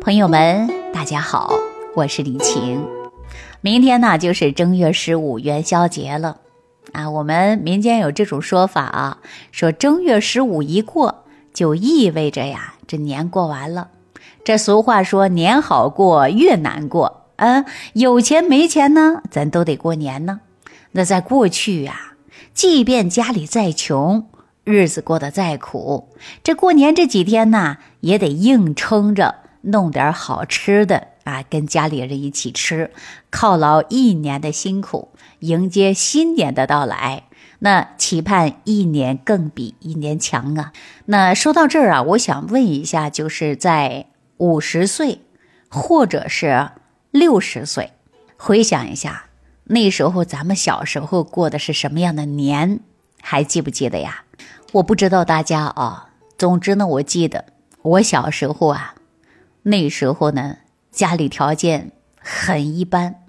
朋友们，大家好，我是李晴。明天呢就是正月十五元宵节了啊。我们民间有这种说法啊，说正月十五一过，就意味着呀，这年过完了。这俗话说，年好过，月难过。嗯，有钱没钱呢，咱都得过年呢。那在过去呀，即便家里再穷，日子过得再苦，这过年这几天呢，也得硬撑着。弄点好吃的啊，跟家里人一起吃，犒劳一年的辛苦，迎接新年的到来。那期盼一年更比一年强啊！那说到这儿啊，我想问一下，就是在五十岁或者是六十岁，回想一下那时候咱们小时候过的是什么样的年，还记不记得呀？我不知道大家啊，总之呢，我记得我小时候啊。那时候呢，家里条件很一般，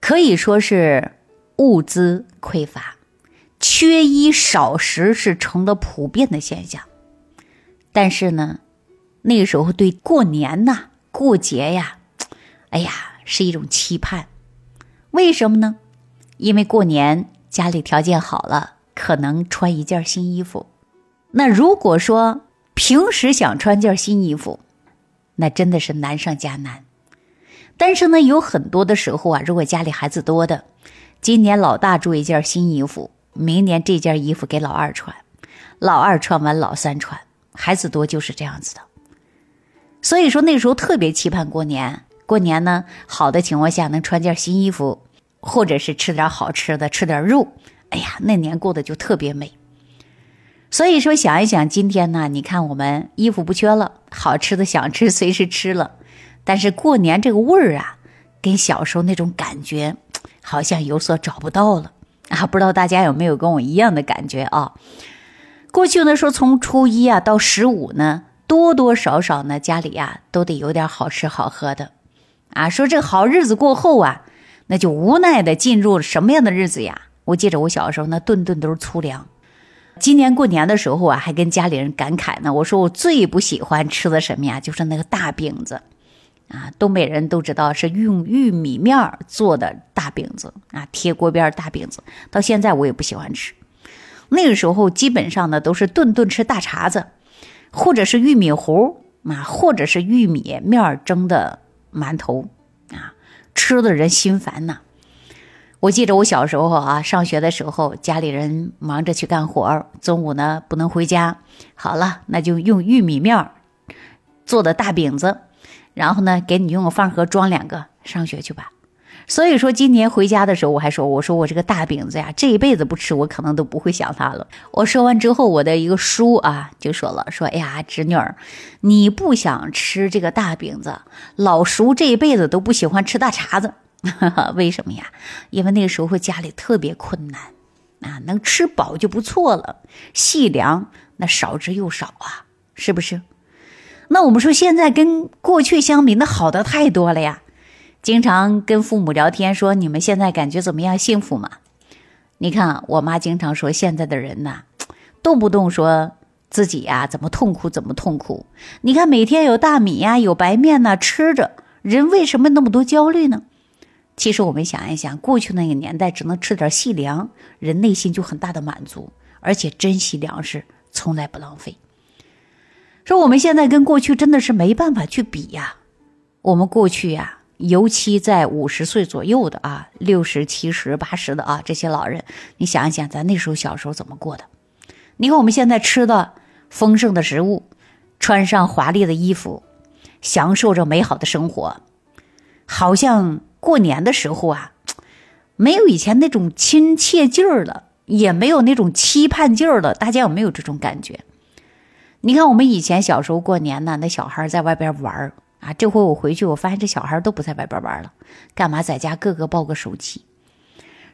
可以说是物资匮乏，缺衣少食是成了普遍的现象。但是呢，那时候对过年呐、过节呀，哎呀，是一种期盼。为什么呢？因为过年家里条件好了，可能穿一件新衣服。那如果说平时想穿件新衣服，那真的是难上加难，但是呢，有很多的时候啊，如果家里孩子多的，今年老大做一件新衣服，明年这件衣服给老二穿，老二穿完老三穿，孩子多就是这样子的。所以说那时候特别期盼过年，过年呢，好的情况下能穿件新衣服，或者是吃点好吃的，吃点肉，哎呀，那年过得就特别美。所以说，想一想今天呢，你看我们衣服不缺了，好吃的想吃随时吃了，但是过年这个味儿啊，跟小时候那种感觉 好像有所找不到了啊！不知道大家有没有跟我一样的感觉啊？过去呢说从初一啊到十五呢，多多少少呢家里呀都得有点好吃好喝的啊。说这好日子过后啊，那就无奈的进入什么样的日子呀？我记着我小时候那顿顿都是粗粮。今年过年的时候啊，还跟家里人感慨呢。我说我最不喜欢吃的什么呀？就是那个大饼子，啊，东北人都知道是用玉米面做的大饼子啊，贴锅边大饼子。到现在我也不喜欢吃。那个时候基本上呢都是顿顿吃大碴子，或者是玉米糊啊，或者是玉米面蒸的馒头啊，吃的人心烦呐。我记着我小时候啊，上学的时候，家里人忙着去干活中午呢不能回家。好了，那就用玉米面做的大饼子，然后呢给你用个饭盒装两个，上学去吧。所以说今年回家的时候，我还说，我说我这个大饼子呀，这一辈子不吃，我可能都不会想它了。我说完之后，我的一个叔啊就说了，说哎呀，侄女儿，你不想吃这个大饼子，老叔这一辈子都不喜欢吃大碴子。为什么呀？因为那个时候家里特别困难啊，能吃饱就不错了，细粮那少之又少啊，是不是？那我们说现在跟过去相比，那好的太多了呀。经常跟父母聊天说，你们现在感觉怎么样？幸福吗？你看我妈经常说，现在的人呐，动不动说自己呀怎么痛苦怎么痛苦。你看每天有大米呀，有白面呐吃着，人为什么那么多焦虑呢？其实我们想一想，过去那个年代只能吃点细粮，人内心就很大的满足，而且珍惜粮食，从来不浪费。说我们现在跟过去真的是没办法去比呀。我们过去呀，尤其在五十岁左右的啊，六十、七十、八十的啊这些老人，你想一想，咱那时候小时候怎么过的？你看我们现在吃的丰盛的食物，穿上华丽的衣服，享受着美好的生活，好像。过年的时候啊，没有以前那种亲切劲儿了，也没有那种期盼劲儿了。大家有没有这种感觉？你看我们以前小时候过年呢，那小孩在外边玩儿啊。这回我回去，我发现这小孩都不在外边玩了，干嘛在家个个抱个手机？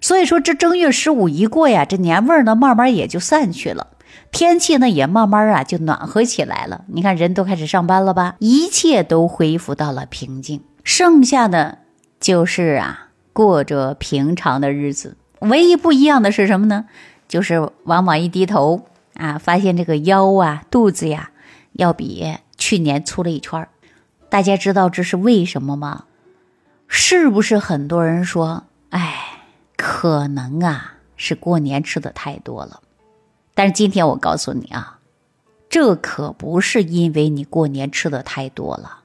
所以说，这正月十五一过呀，这年味儿呢慢慢也就散去了，天气呢也慢慢啊就暖和起来了。你看人都开始上班了吧？一切都恢复到了平静，剩下的。就是啊，过着平常的日子，唯一不一样的是什么呢？就是往往一低头啊，发现这个腰啊、肚子呀，要比去年粗了一圈儿。大家知道这是为什么吗？是不是很多人说，哎，可能啊是过年吃的太多了？但是今天我告诉你啊，这可不是因为你过年吃的太多了，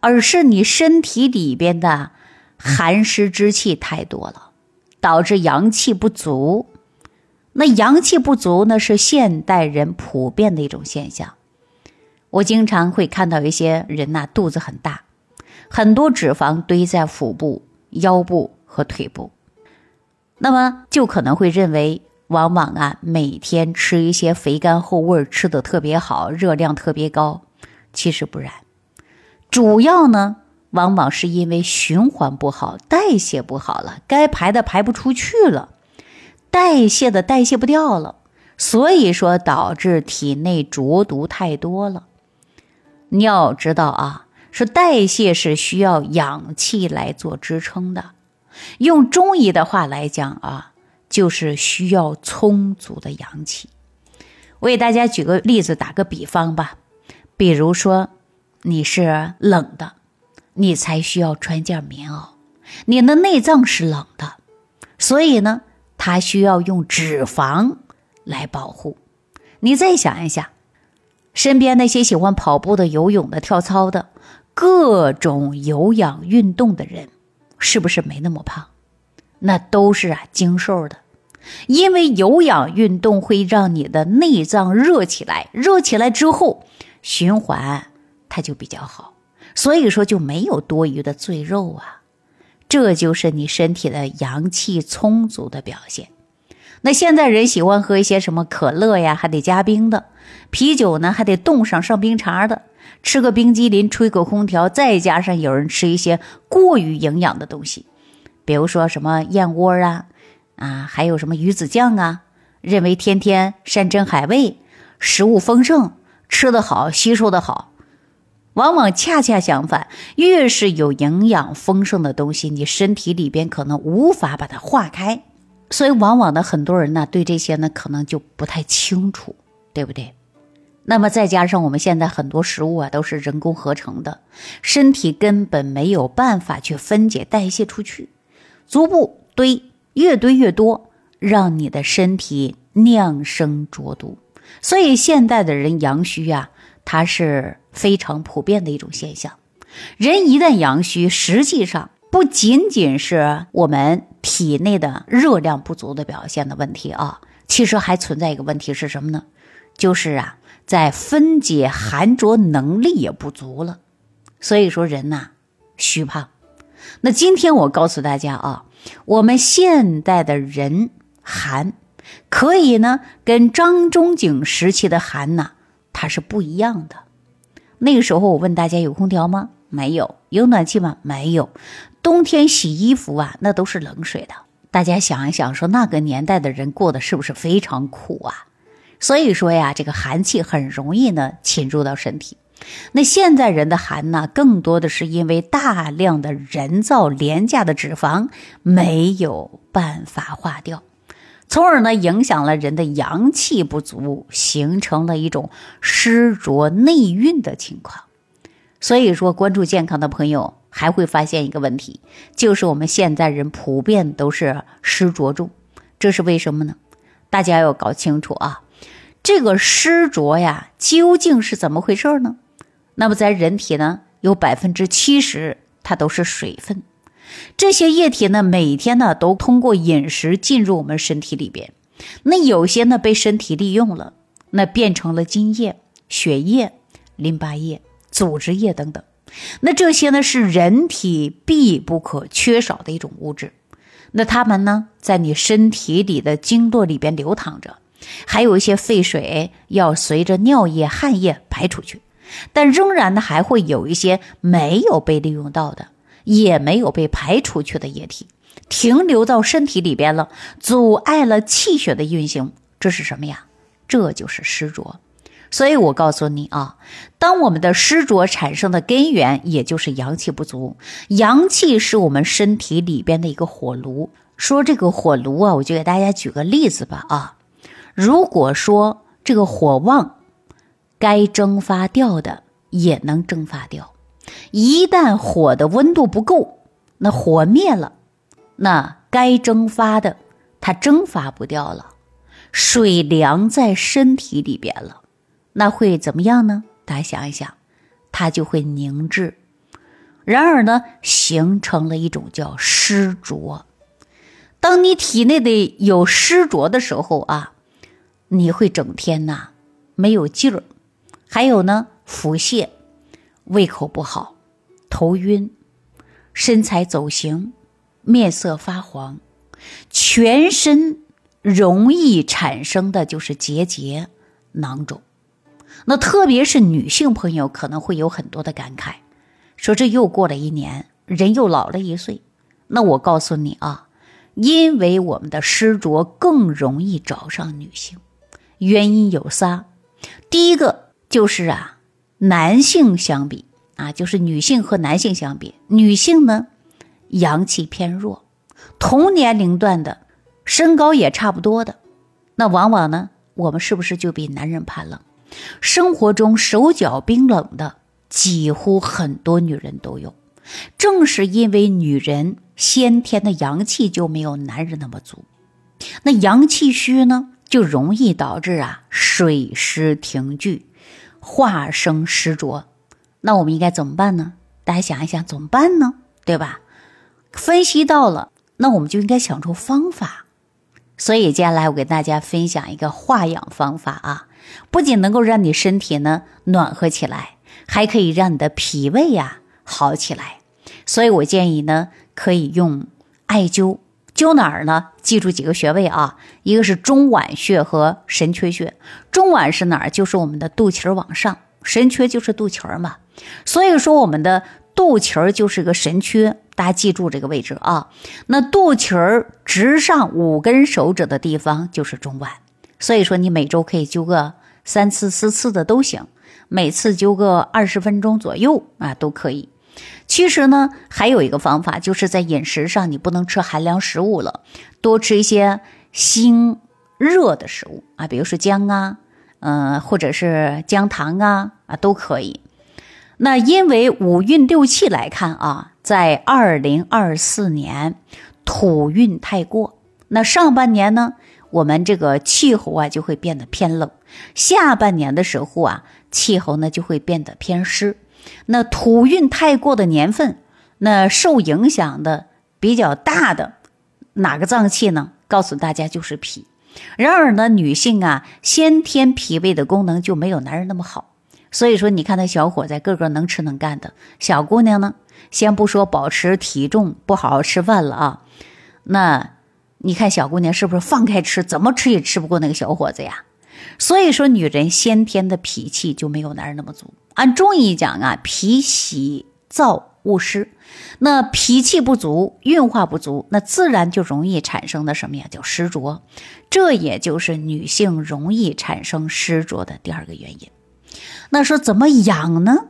而是你身体里边的寒湿之气太多了，导致阳气不足。那阳气不足呢，是现代人普遍的一种现象。我经常会看到一些人呐，肚子很大，很多脂肪堆在腹部、腰部和腿部，那么就可能会认为，往往啊，每天吃一些肥甘厚味，吃的特别好，热量特别高。其实不然，主要呢，往往是因为循环不好，代谢不好了，该排的排不出去了。代谢的代谢不掉了，所以说导致体内浊毒太多了。你要知道啊，说代谢是需要氧气来做支撑的。用中医的话来讲啊，就是需要充足的阳气。我给大家举个例子，打个比方吧。比如说你是冷的，你才需要穿件棉袄。你的内脏是冷的，所以呢。它需要用脂肪来保护。你再想一想，身边那些喜欢跑步的、游泳的、跳操的，各种有氧运动的人，是不是没那么胖？那都是啊精瘦的。因为有氧运动会让你的内脏热起来，热起来之后循环它就比较好，所以说就没有多余的赘肉啊。这就是你身体的阳气充足的表现。那现在人喜欢喝一些什么可乐呀，还得加冰的；啤酒呢，还得冻上上冰碴的；吃个冰激凌，吹个空调，再加上有人吃一些过于营养的东西，比如说什么燕窝啊，啊，还有什么鱼子酱啊，认为天天山珍海味，食物丰盛，吃得好，吸收的好。往往恰恰相反，越是有营养丰盛的东西，你身体里边可能无法把它化开，所以往往呢，很多人呢对这些呢可能就不太清楚，对不对？那么再加上我们现在很多食物啊都是人工合成的，身体根本没有办法去分解代谢出去，逐步堆，越堆越多，让你的身体酿生浊毒。所以现代的人阳虚啊。它是非常普遍的一种现象。人一旦阳虚，实际上不仅仅是我们体内的热量不足的表现的问题啊，其实还存在一个问题是什么呢？就是啊，在分解寒浊能力也不足了。所以说人呐，虚胖。那今天我告诉大家啊，我们现代的人寒，可以呢跟张仲景时期的寒呐。它是不一样的。那个时候，我问大家有空调吗？没有。有暖气吗？没有。冬天洗衣服啊，那都是冷水的。大家想一想，说那个年代的人过的是不是非常苦啊？所以说呀，这个寒气很容易呢侵入到身体。那现在人的寒呢，更多的是因为大量的人造廉价的脂肪没有办法化掉。从而呢，影响了人的阳气不足，形成了一种湿浊内蕴的情况。所以说，关注健康的朋友还会发现一个问题，就是我们现在人普遍都是湿浊重，这是为什么呢？大家要搞清楚啊，这个湿浊呀，究竟是怎么回事呢？那么，在人体呢，有百分之七十它都是水分。这些液体呢，每天呢都通过饮食进入我们身体里边。那有些呢被身体利用了，那变成了津液、血液、淋巴液、组织液等等。那这些呢是人体必不可缺少的一种物质。那它们呢在你身体里的经络里边流淌着，还有一些废水要随着尿液、汗液排出去，但仍然呢还会有一些没有被利用到的。也没有被排出去的液体，停留到身体里边了，阻碍了气血的运行。这是什么呀？这就是湿浊。所以我告诉你啊，当我们的湿浊产生的根源，也就是阳气不足。阳气是我们身体里边的一个火炉。说这个火炉啊，我就给大家举个例子吧啊。如果说这个火旺，该蒸发掉的也能蒸发掉。一旦火的温度不够，那火灭了，那该蒸发的它蒸发不掉了，水凉在身体里边了，那会怎么样呢？大家想一想，它就会凝滞，然而呢，形成了一种叫湿浊。当你体内的有湿浊的时候啊，你会整天呐没有劲儿，还有呢腹泻、胃口不好、头晕、身材走形、面色发黄，全身容易产生的就是结节、囊肿。那特别是女性朋友可能会有很多的感慨，说这又过了一年，人又老了一岁。那我告诉你啊。因为我们的湿浊更容易找上女性，原因有仨。第一个就是啊，男性相比啊，就是女性和男性相比，女性呢阳气偏弱，同年龄段的身高也差不多的，那往往呢，我们是不是就比男人怕冷？生活中手脚冰冷的几乎很多女人都有，正是因为女人。先天的阳气就没有男人那么足，那阳气虚呢，就容易导致啊水湿停聚，化生湿浊。那我们应该怎么办呢？大家想一想，怎么办呢？对吧？分析到了，那我们就应该想出方法。所以接下来我给大家分享一个化养方法啊，不仅能够让你身体呢暖和起来，还可以让你的脾胃呀好起来。所以我建议呢。可以用艾灸，灸哪儿呢？记住几个穴位啊，一个是中脘穴和神阙穴。中脘是哪儿？就是我们的肚脐儿往上，神阙就是肚脐儿嘛。所以说，我们的肚脐儿就是个神阙，大家记住这个位置啊。那肚脐儿直上五根手指的地方就是中脘。所以说，你每周可以灸个三次、四次的都行，每次灸个二十分钟左右啊，都可以。其实呢，还有一个方法，就是在饮食上你不能吃寒凉食物了，多吃一些辛热的食物啊，比如说姜啊，嗯，或者是姜糖啊，啊都可以。那因为五运六气来看啊，在二零二四年土运太过，那上半年呢，我们这个气候啊就会变得偏冷，下半年的时候啊，气候呢就会变得偏湿。那土运太过的年份，那受影响的比较大的哪个脏器呢？告诉大家就是脾。然而呢，女性啊，先天脾胃的功能就没有男人那么好。所以说，你看那小伙子个个能吃能干的，小姑娘呢，先不说保持体重不好好吃饭了啊，那你看小姑娘是不是放开吃，怎么吃也吃不过那个小伙子呀？所以说，女人先天的脾气就没有男人那么足。按中医讲啊，脾喜燥恶湿，那脾气不足，运化不足，那自然就容易产生的什么呀？叫湿浊。这也就是女性容易产生湿浊的第二个原因。那说怎么养呢？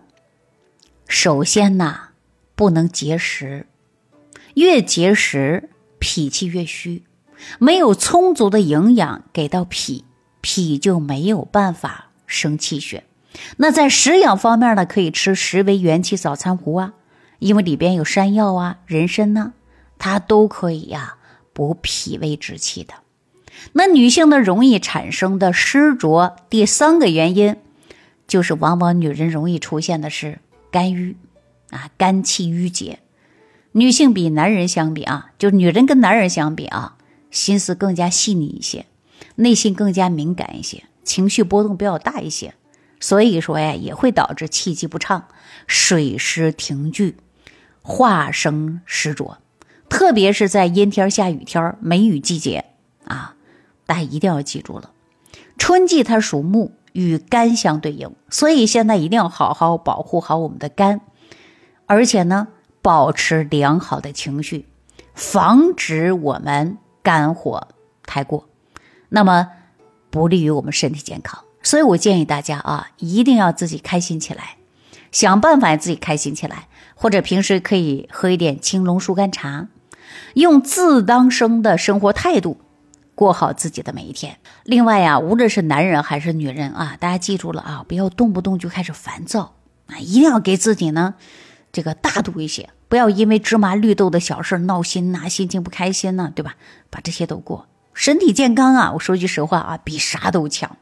首先呐，不能节食，越节食脾气越虚，没有充足的营养给到脾，脾就没有办法生气血。那在食养方面呢，可以吃十味元气早餐糊啊，因为里边有山药啊、人参呢，它都可以呀补脾胃之气的。那女性呢，容易产生的湿浊，第三个原因就是往往女人容易出现的是肝郁啊，肝气郁结。女性比男人相比啊，就女人跟男人相比啊，心思更加细腻一些，内心更加敏感一些，情绪波动比较大一些。所以说呀，也会导致气机不畅、水湿停聚、化生湿浊，特别是在阴天下雨天梅雨季节啊，大家一定要记住了。春季它属木，与肝相对应，所以现在一定要好好保护好我们的肝，而且呢，保持良好的情绪，防止我们肝火太过，那么不利于我们身体健康。所以我建议大家啊，一定要自己开心起来，想办法自己开心起来，或者平时可以喝一点青龙疏肝茶，用自当生的生活态度过好自己的每一天。另外呀，无论是男人还是女人啊，大家记住了啊，不要动不动就开始烦躁啊，一定要给自己呢这个大度一些，不要因为芝麻绿豆的小事闹心呐，心情不开心呐，对吧？把这些都过。身体健康啊，我说句实话啊，比啥都强。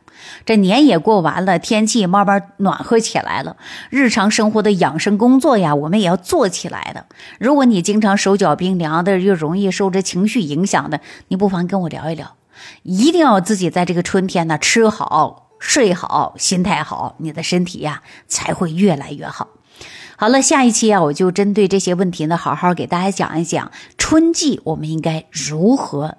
这年也过完了，天气慢慢暖和起来了，日常生活的养生工作呀，我们也要做起来的。如果你经常手脚冰凉的，又容易受这情绪影响的，你不妨跟我聊一聊。一定要自己在这个春天呢，吃好、睡好、心态好，你的身体呀才会越来越好。好了，下一期啊，我就针对这些问题呢，好好给大家讲一讲春季我们应该如何